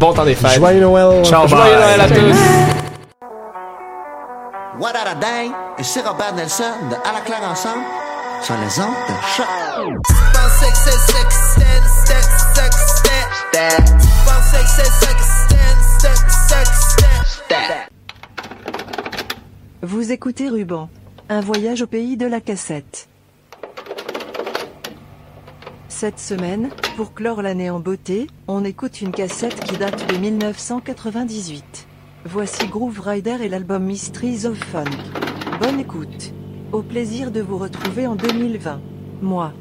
Bon temps des fêtes. Joyeux Noël. Ciao, Joyeux Noël à tous. What a dang! Ici Robert Nelson de À la claire ensemble sur les ondes de choc. Vous écoutez Ruban. Un voyage au pays de la cassette. Cette semaine, pour clore l'année en beauté, on écoute une cassette qui date de 1998. Voici Groove Rider et l'album Mysteries of Funk. Bonne écoute. Au plaisir de vous retrouver en 2020. Moi.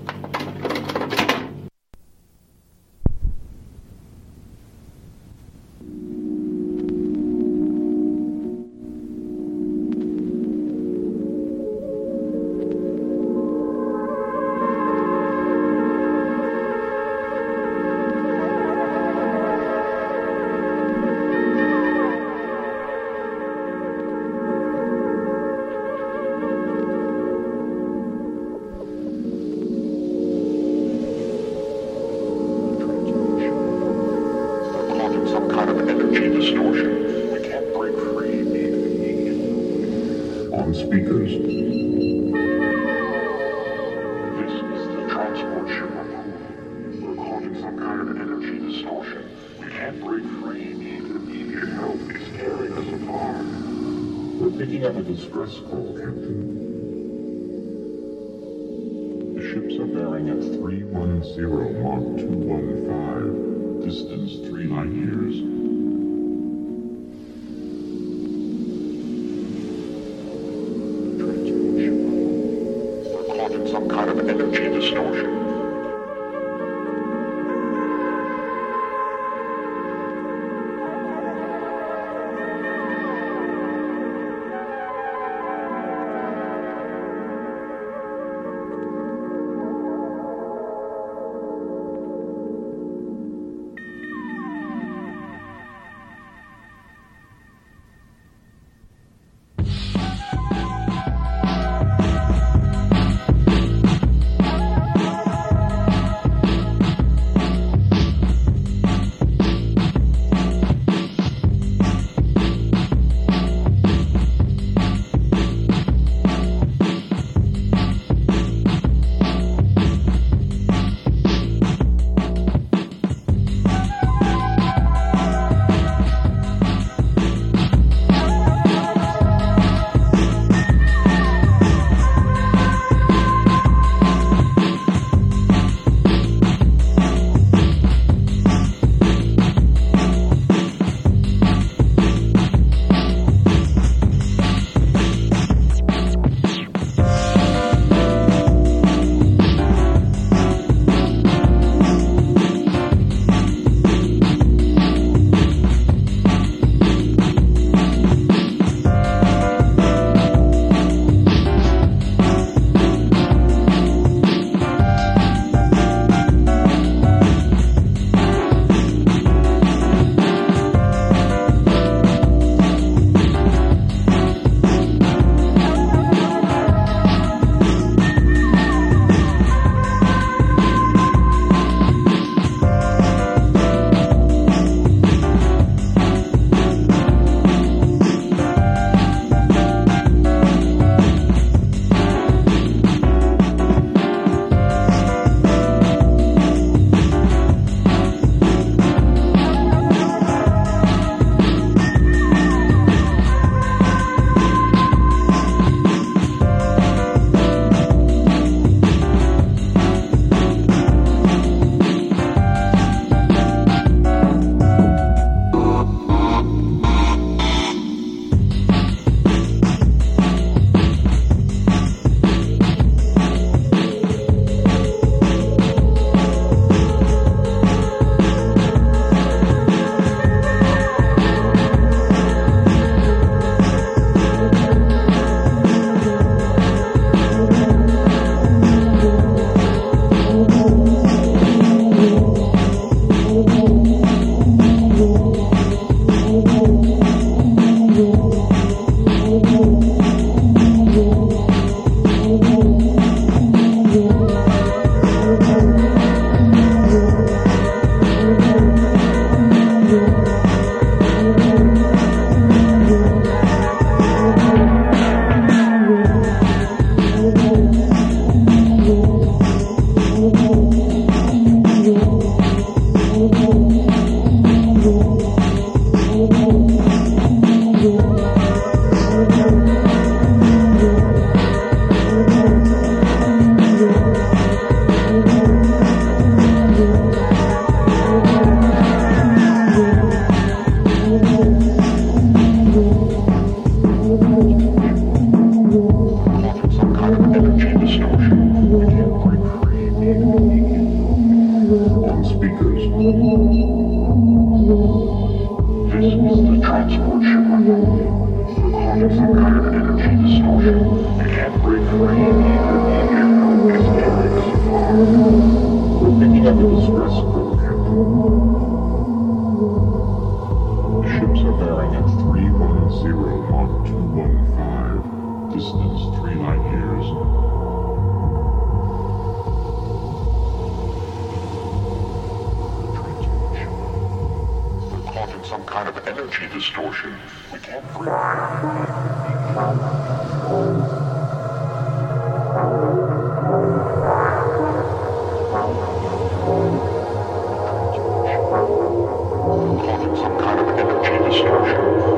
Christ.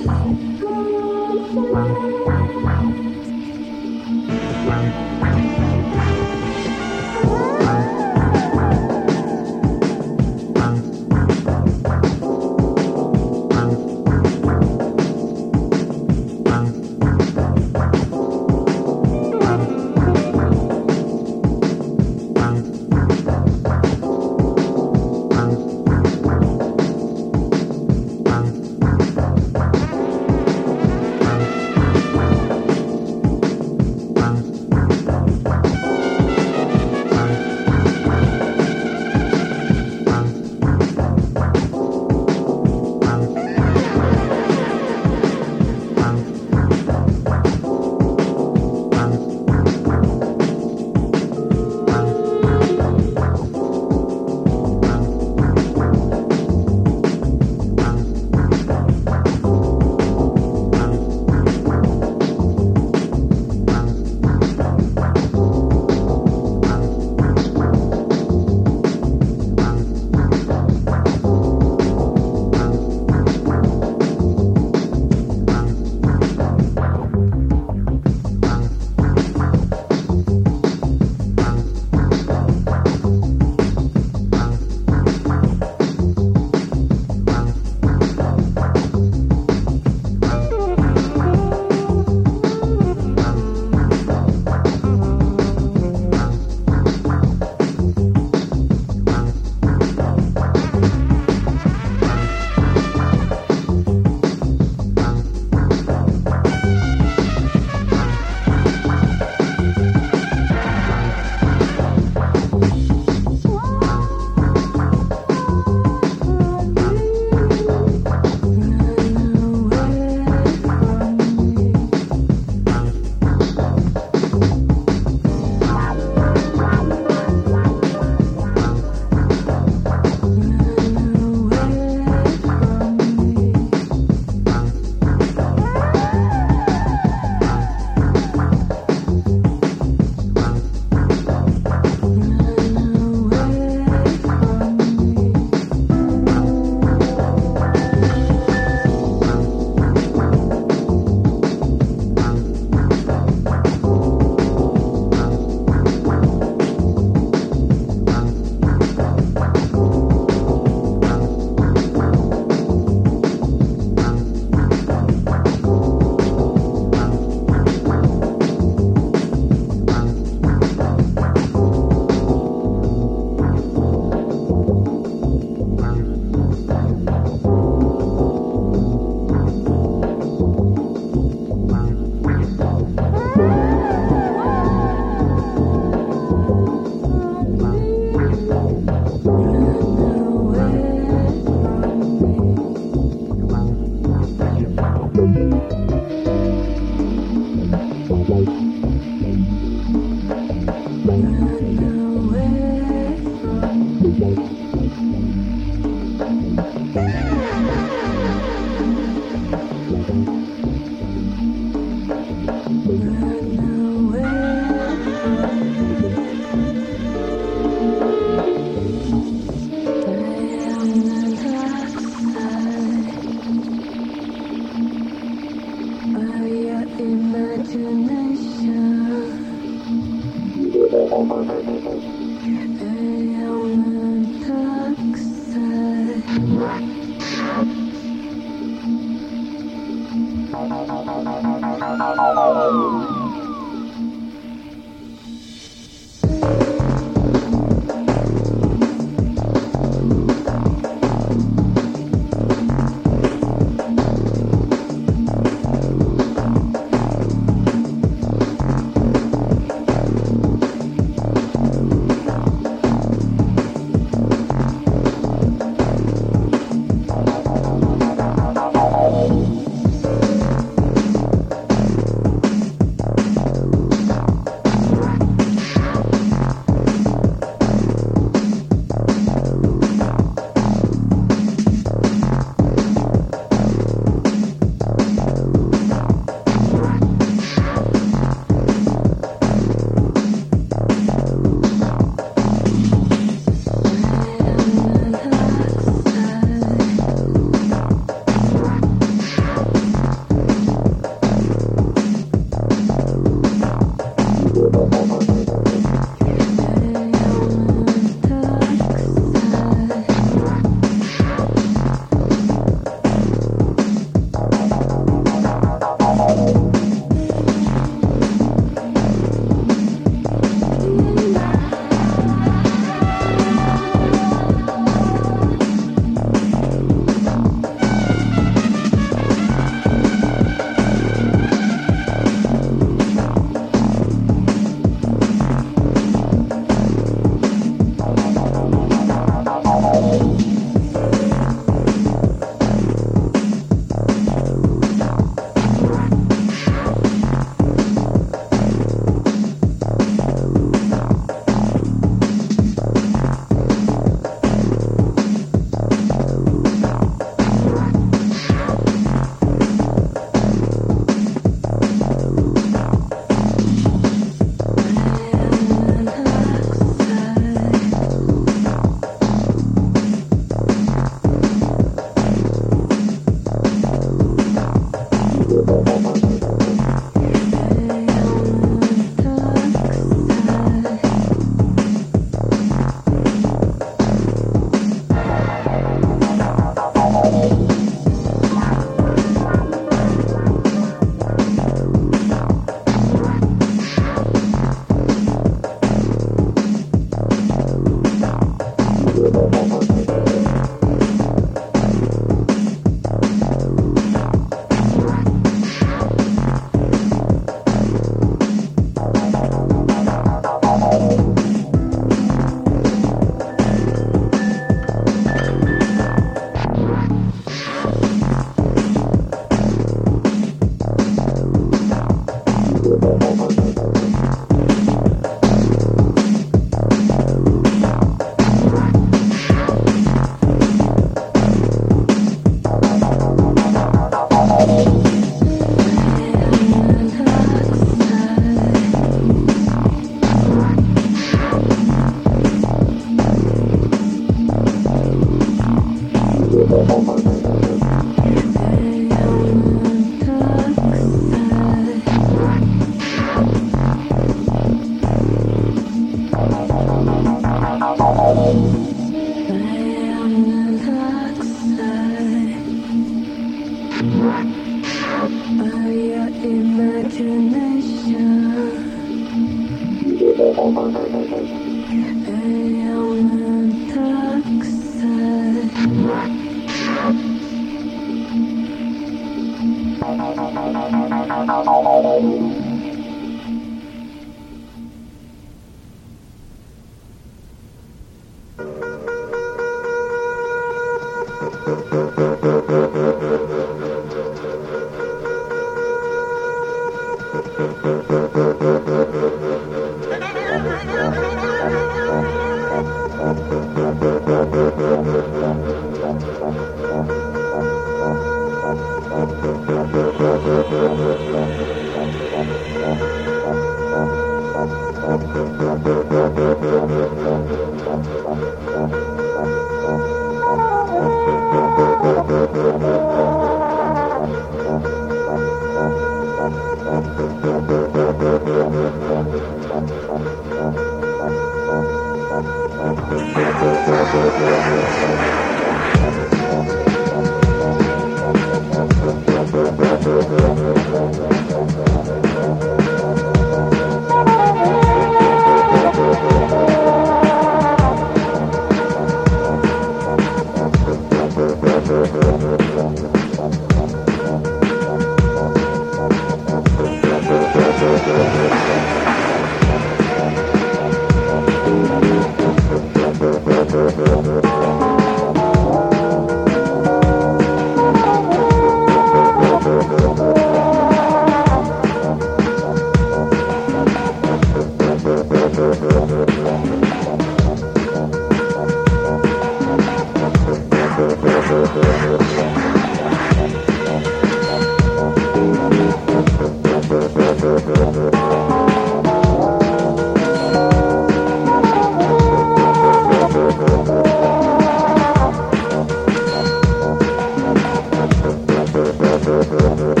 Thank you.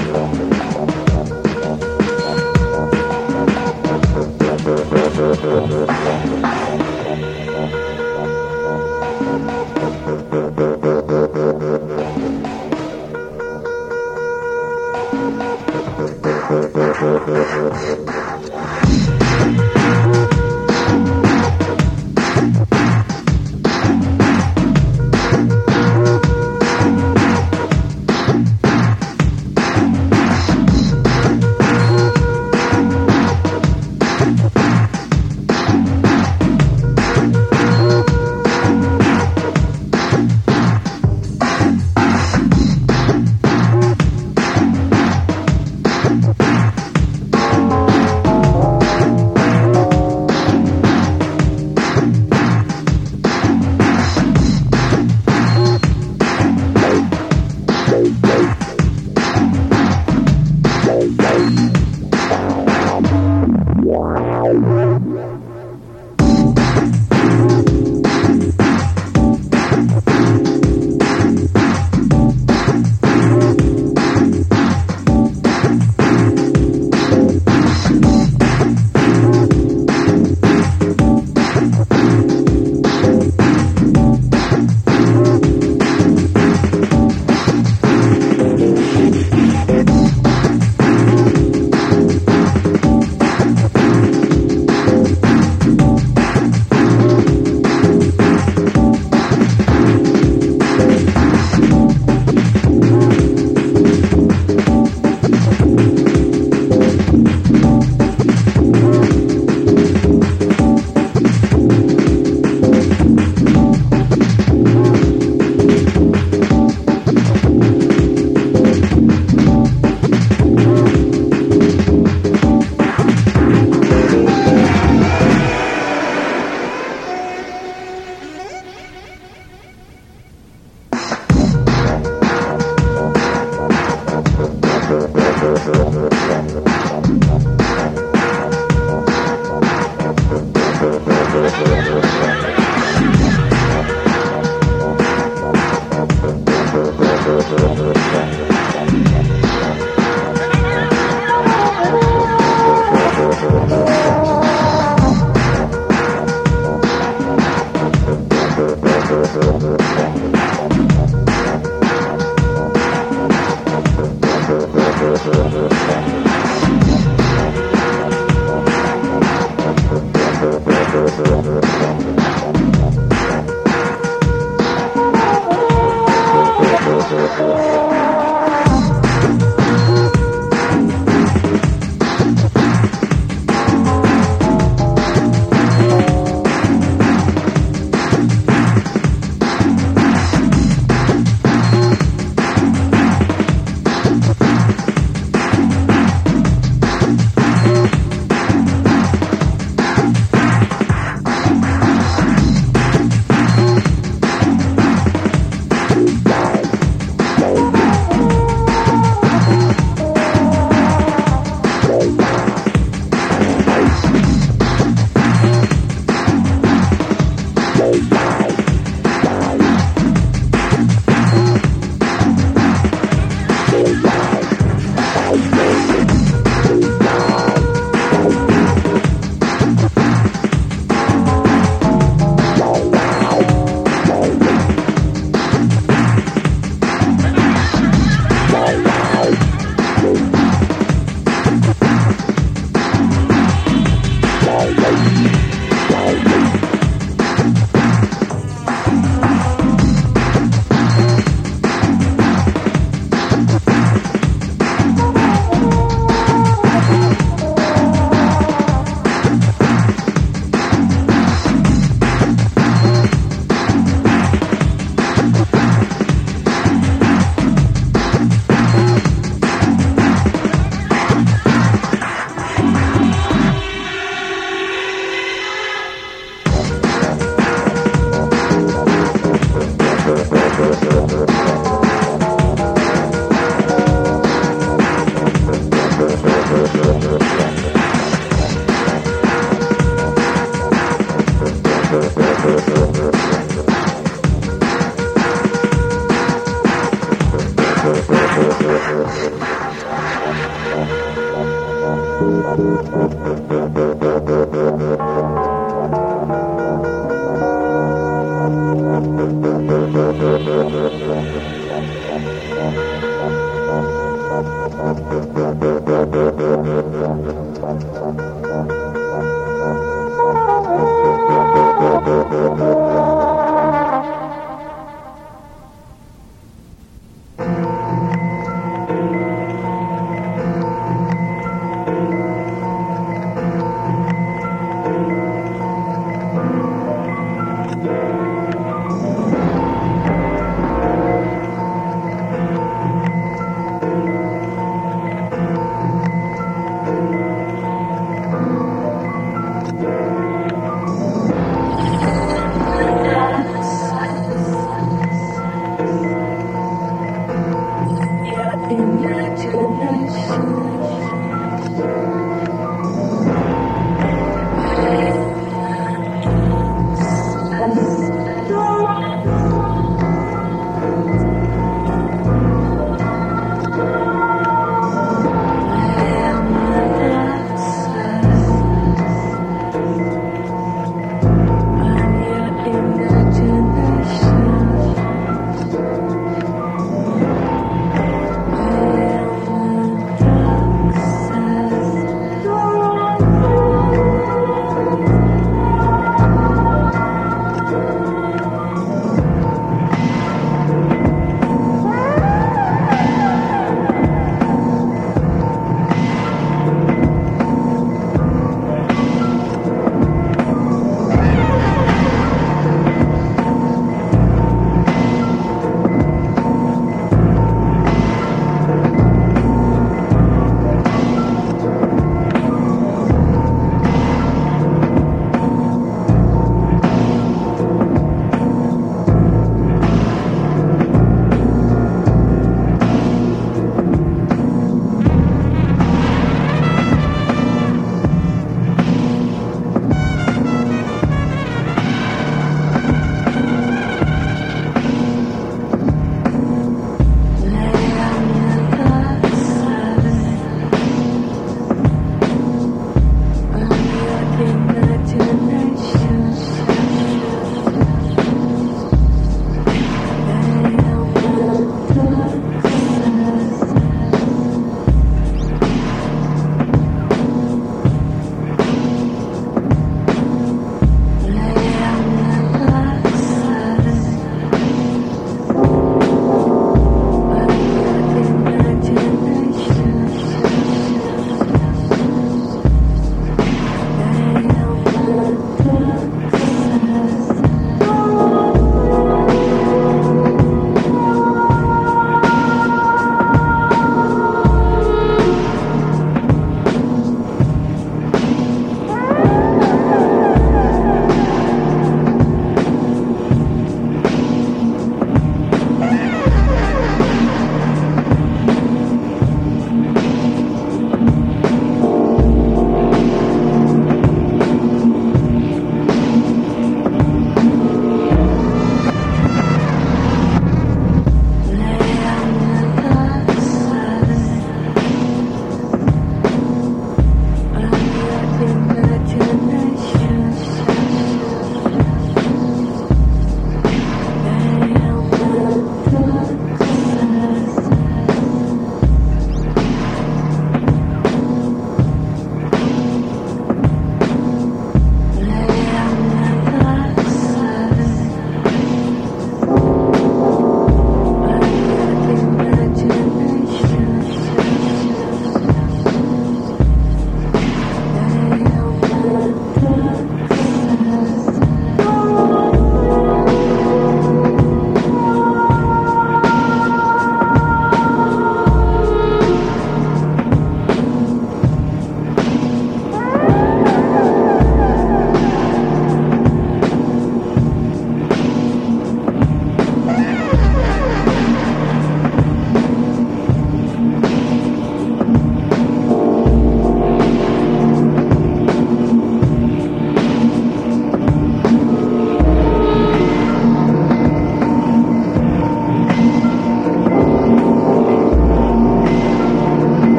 Thank you.